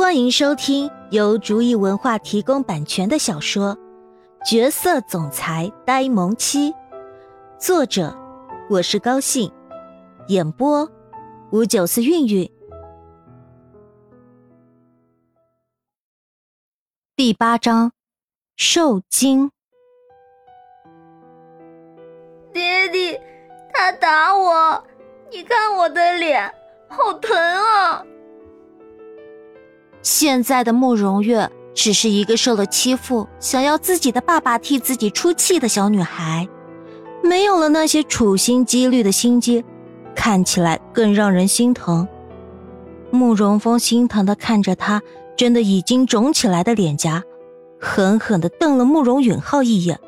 欢迎收听由竹意文化提供版权的小说《角色总裁呆萌妻》，作者我是高兴，演播五九四韵韵。第八章，受惊。爹地，他打我，你看我的脸，好疼啊！现在的慕容月只是一个受了欺负、想要自己的爸爸替自己出气的小女孩，没有了那些处心积虑的心机，看起来更让人心疼。慕容峰心疼的看着她真的已经肿起来的脸颊，狠狠的瞪了慕容允浩一眼。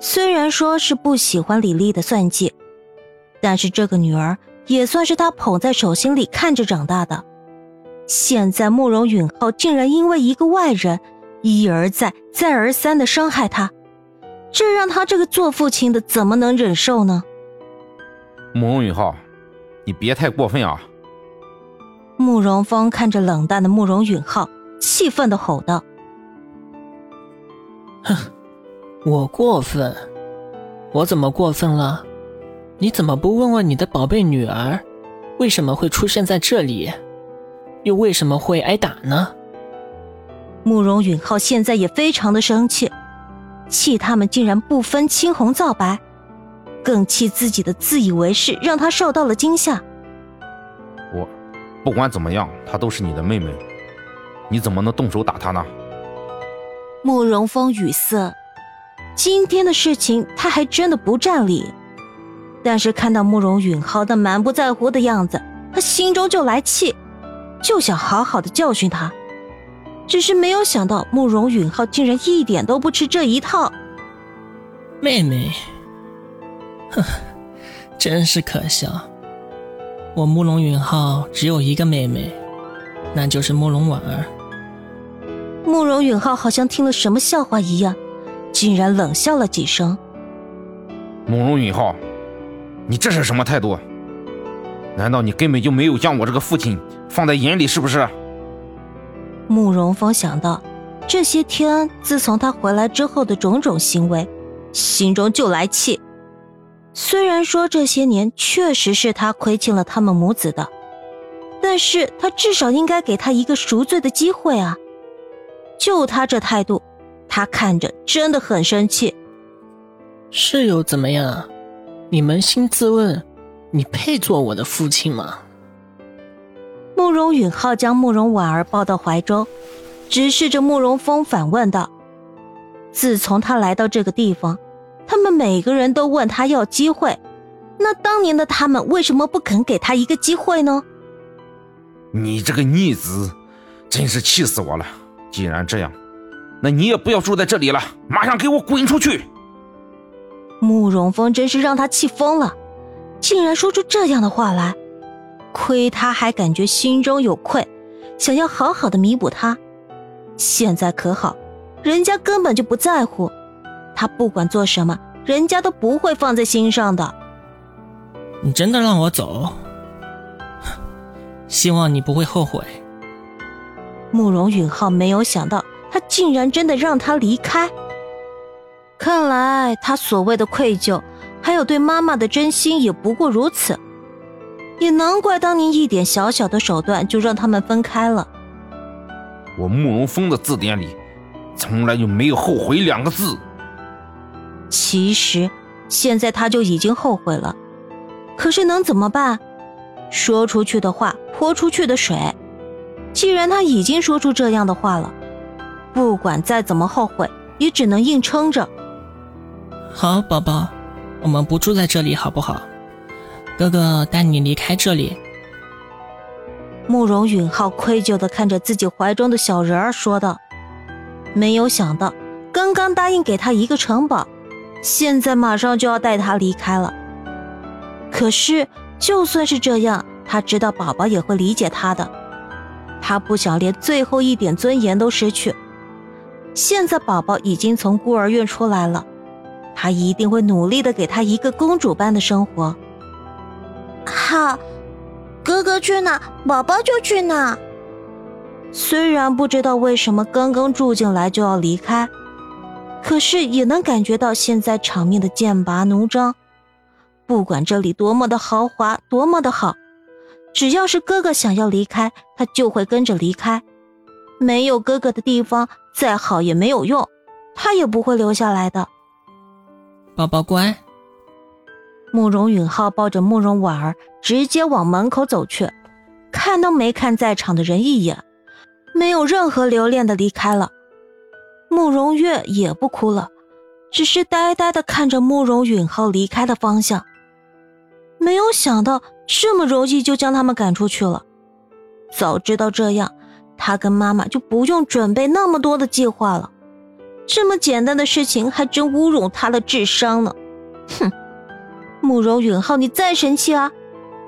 虽然说是不喜欢李丽的算计，但是这个女儿也算是他捧在手心里看着长大的。现在慕容允浩竟然因为一个外人，一而再、再而三的伤害他，这让他这个做父亲的怎么能忍受呢？慕容允浩，你别太过分啊！慕容峰看着冷淡的慕容允浩，气愤的吼道：“哼，我过分？我怎么过分了？你怎么不问问你的宝贝女儿，为什么会出现在这里？”又为什么会挨打呢？慕容允浩现在也非常的生气，气他们竟然不分青红皂白，更气自己的自以为是让他受到了惊吓。我，不管怎么样，她都是你的妹妹，你怎么能动手打她呢？慕容峰语塞，今天的事情他还真的不占理，但是看到慕容允浩那满不在乎的样子，他心中就来气。就想好好的教训他，只是没有想到慕容允浩竟然一点都不吃这一套。妹妹，哼，真是可笑。我慕容允浩只有一个妹妹，那就是慕容婉儿。慕容允浩好像听了什么笑话一样，竟然冷笑了几声。慕容允浩，你这是什么态度？难道你根本就没有将我这个父亲放在眼里，是不是？慕容峰想到这些天自从他回来之后的种种行为，心中就来气。虽然说这些年确实是他亏欠了他们母子的，但是他至少应该给他一个赎罪的机会啊！就他这态度，他看着真的很生气。是又怎么样？你扪心自问。你配做我的父亲吗？慕容允浩将慕容婉儿抱到怀中，直视着慕容峰反问道：“自从他来到这个地方，他们每个人都问他要机会，那当年的他们为什么不肯给他一个机会呢？”你这个逆子，真是气死我了！既然这样，那你也不要住在这里了，马上给我滚出去！慕容峰真是让他气疯了。竟然说出这样的话来，亏他还感觉心中有愧，想要好好的弥补他。现在可好，人家根本就不在乎，他不管做什么，人家都不会放在心上的。你真的让我走？希望你不会后悔。慕容允浩没有想到，他竟然真的让他离开。看来他所谓的愧疚。还有对妈妈的真心也不过如此，也难怪当年一点小小的手段就让他们分开了。我慕容峰的字典里，从来就没有后悔两个字。其实，现在他就已经后悔了，可是能怎么办？说出去的话泼出去的水。既然他已经说出这样的话了，不管再怎么后悔，也只能硬撑着。好，宝宝。我们不住在这里好不好？哥哥带你离开这里。慕容允浩愧疚的看着自己怀中的小人儿，说道：“没有想到，刚刚答应给他一个城堡，现在马上就要带他离开了。可是，就算是这样，他知道宝宝也会理解他的。他不想连最后一点尊严都失去。现在宝宝已经从孤儿院出来了。”他一定会努力的给他一个公主般的生活。好，哥哥去哪，宝宝就去哪。虽然不知道为什么刚刚住进来就要离开，可是也能感觉到现在场面的剑拔弩张。不管这里多么的豪华，多么的好，只要是哥哥想要离开，他就会跟着离开。没有哥哥的地方，再好也没有用，他也不会留下来的。宝宝乖。慕容允浩抱着慕容婉儿，直接往门口走去，看都没看在场的人一眼，没有任何留恋的离开了。慕容月也不哭了，只是呆呆的看着慕容允浩离开的方向。没有想到这么容易就将他们赶出去了。早知道这样，他跟妈妈就不用准备那么多的计划了。这么简单的事情还真侮辱他的智商呢。哼，慕容允浩，你再生气啊！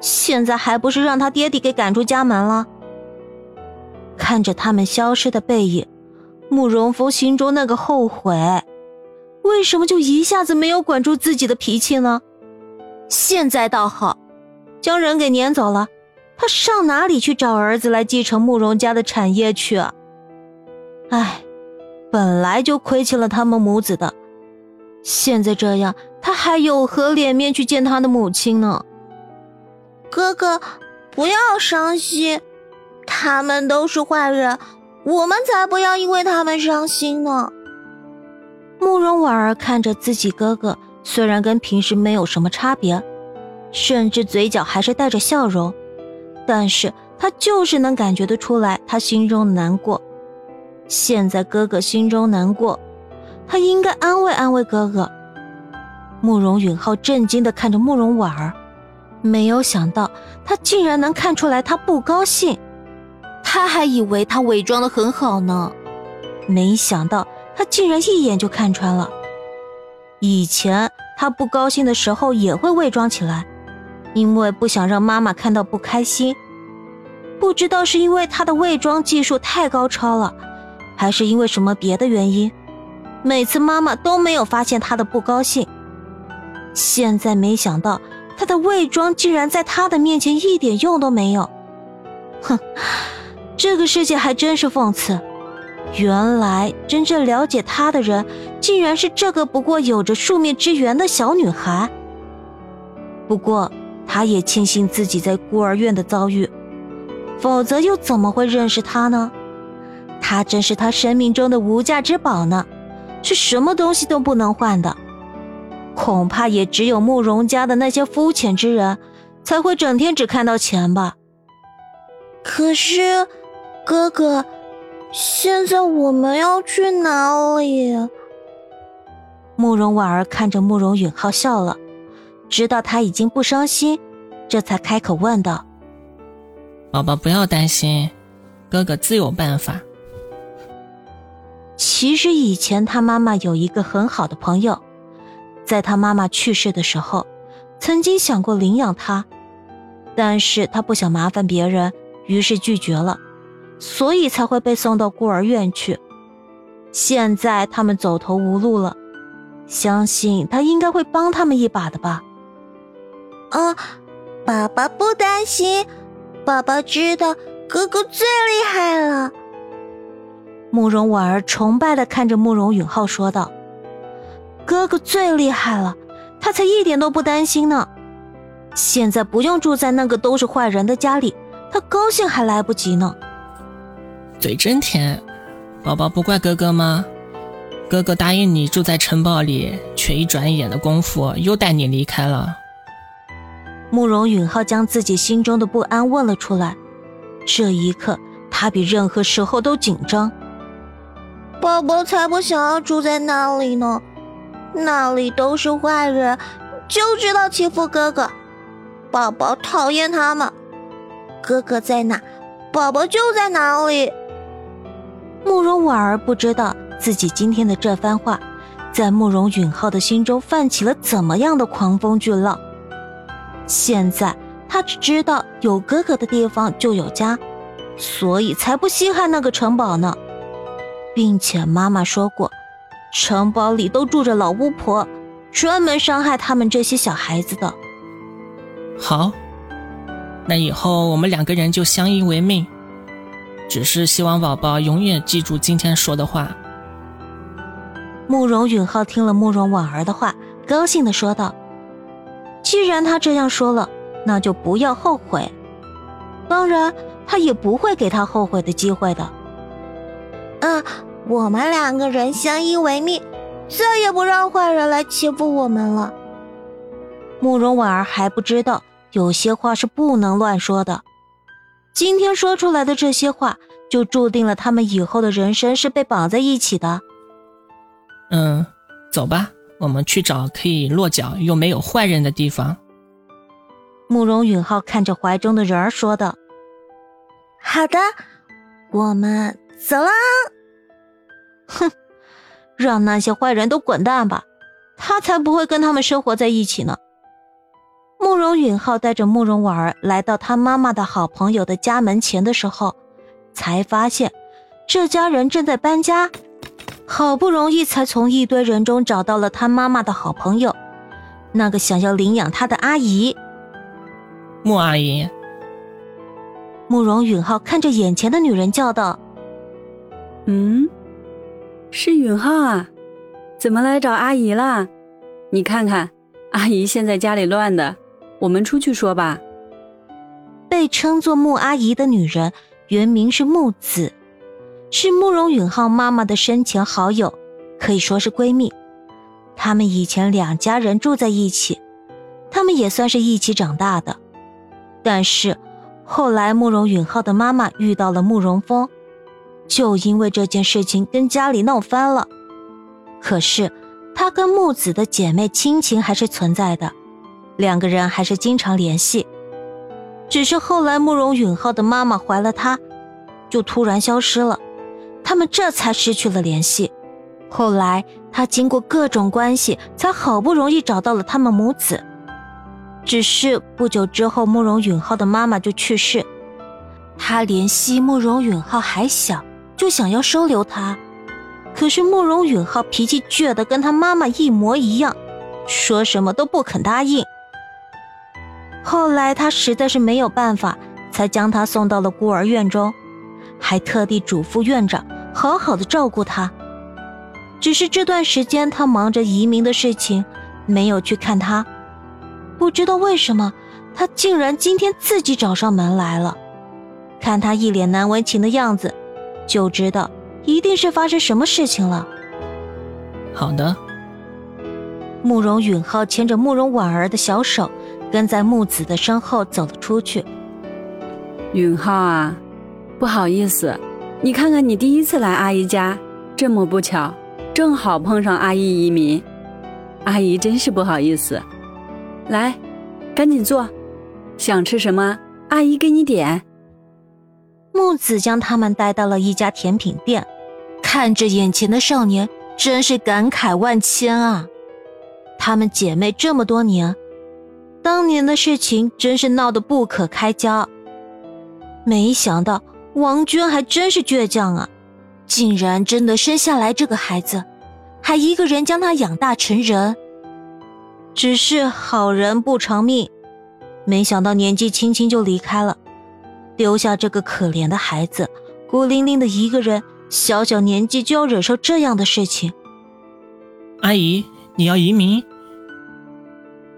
现在还不是让他爹地给赶出家门了？看着他们消失的背影，慕容峰心中那个后悔，为什么就一下子没有管住自己的脾气呢？现在倒好，将人给撵走了，他上哪里去找儿子来继承慕容家的产业去啊？唉，本来就亏欠了他们母子的，现在这样，他还有何脸面去见他的母亲呢？哥哥，不要伤心，他们都是坏人，我们才不要因为他们伤心呢。慕容婉儿看着自己哥哥。虽然跟平时没有什么差别，甚至嘴角还是带着笑容，但是他就是能感觉得出来他心中的难过。现在哥哥心中难过，他应该安慰安慰哥哥。慕容允浩震惊的看着慕容婉儿，没有想到他竟然能看出来他不高兴，他还以为他伪装的很好呢，没想到他竟然一眼就看穿了。以前他不高兴的时候也会伪装起来，因为不想让妈妈看到不开心。不知道是因为他的伪装技术太高超了，还是因为什么别的原因，每次妈妈都没有发现他的不高兴。现在没想到他的伪装竟然在他的面前一点用都没有。哼，这个世界还真是讽刺。原来真正了解他的人，竟然是这个不过有着数面之缘的小女孩。不过，他也庆幸自己在孤儿院的遭遇，否则又怎么会认识他呢？他真是他生命中的无价之宝呢，是什么东西都不能换的。恐怕也只有慕容家的那些肤浅之人，才会整天只看到钱吧。可是，哥哥。现在我们要去哪里？慕容婉儿看着慕容允浩笑了，知道他已经不伤心，这才开口问道：“宝宝不要担心，哥哥自有办法。”其实以前他妈妈有一个很好的朋友，在他妈妈去世的时候，曾经想过领养他，但是他不想麻烦别人，于是拒绝了。所以才会被送到孤儿院去。现在他们走投无路了，相信他应该会帮他们一把的吧。啊，爸爸不担心，爸爸知道哥哥最厉害了。慕容婉儿崇拜的看着慕容允浩说道：“哥哥最厉害了，他才一点都不担心呢。现在不用住在那个都是坏人的家里，他高兴还来不及呢。”嘴真甜，宝宝不怪哥哥吗？哥哥答应你住在城堡里，却一转眼的功夫又带你离开了。慕容允浩将自己心中的不安问了出来，这一刻他比任何时候都紧张。宝宝才不想要住在那里呢，那里都是坏人，就知道欺负哥哥。宝宝讨厌他们，哥哥在哪，宝宝就在哪里。慕容婉儿不知道自己今天的这番话，在慕容允浩的心中泛起了怎么样的狂风巨浪。现在她只知道有哥哥的地方就有家，所以才不稀罕那个城堡呢。并且妈妈说过，城堡里都住着老巫婆，专门伤害他们这些小孩子的。好，那以后我们两个人就相依为命。只是希望宝宝永远记住今天说的话。慕容允浩听了慕容婉儿的话，高兴的说道：“既然他这样说了，那就不要后悔。当然，他也不会给他后悔的机会的。嗯，我们两个人相依为命，再也不让坏人来欺负我们了。”慕容婉儿还不知道，有些话是不能乱说的。今天说出来的这些话，就注定了他们以后的人生是被绑在一起的。嗯，走吧，我们去找可以落脚又没有坏人的地方。慕容允浩看着怀中的人儿说道：“好的，我们走了。”哼，让那些坏人都滚蛋吧，他才不会跟他们生活在一起呢。慕容允浩带着慕容婉儿来到他妈妈的好朋友的家门前的时候，才发现这家人正在搬家。好不容易才从一堆人中找到了他妈妈的好朋友，那个想要领养他的阿姨。穆阿姨。慕容允浩看着眼前的女人叫道：“嗯，是允浩啊，怎么来找阿姨啦？你看看，阿姨现在家里乱的，我们出去说吧。”被称作穆阿姨的女人原名是穆子。是慕容允浩妈妈的生前好友，可以说是闺蜜。他们以前两家人住在一起，他们也算是一起长大的。但是后来慕容允浩的妈妈遇到了慕容峰，就因为这件事情跟家里闹翻了。可是他跟木子的姐妹亲情还是存在的，两个人还是经常联系。只是后来慕容允浩的妈妈怀了他，就突然消失了。他们这才失去了联系。后来，他经过各种关系，才好不容易找到了他们母子。只是不久之后，慕容允浩的妈妈就去世。他怜惜慕容允浩还小，就想要收留他。可是慕容允浩脾气倔得跟他妈妈一模一样，说什么都不肯答应。后来他实在是没有办法，才将他送到了孤儿院中，还特地嘱咐院长。好好的照顾他，只是这段时间他忙着移民的事情，没有去看他。不知道为什么，他竟然今天自己找上门来了。看他一脸难为情的样子，就知道一定是发生什么事情了。好的。慕容允浩牵着慕容婉儿的小手，跟在木子的身后走了出去。允浩啊，不好意思。你看看，你第一次来阿姨家，这么不巧，正好碰上阿姨移民，阿姨真是不好意思。来，赶紧坐，想吃什么，阿姨给你点。木子将他们带到了一家甜品店，看着眼前的少年，真是感慨万千啊！她们姐妹这么多年，当年的事情真是闹得不可开交，没想到。王娟还真是倔强啊，竟然真的生下来这个孩子，还一个人将他养大成人。只是好人不长命，没想到年纪轻轻就离开了，留下这个可怜的孩子，孤零零的一个人，小小年纪就要忍受这样的事情。阿姨，你要移民？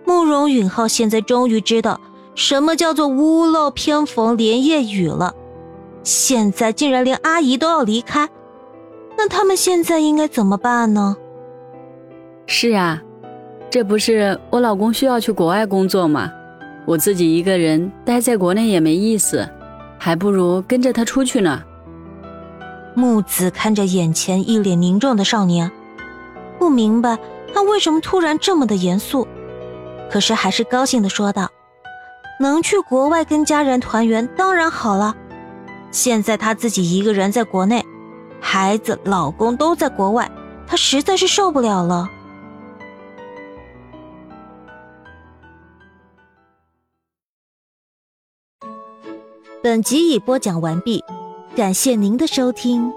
慕容允浩现在终于知道什么叫做屋漏偏逢连夜雨了。现在竟然连阿姨都要离开，那他们现在应该怎么办呢？是啊，这不是我老公需要去国外工作吗？我自己一个人待在国内也没意思，还不如跟着他出去呢。木子看着眼前一脸凝重的少年，不明白他为什么突然这么的严肃，可是还是高兴的说道：“能去国外跟家人团圆，当然好了。”现在他自己一个人在国内，孩子、老公都在国外，他实在是受不了了。本集已播讲完毕，感谢您的收听。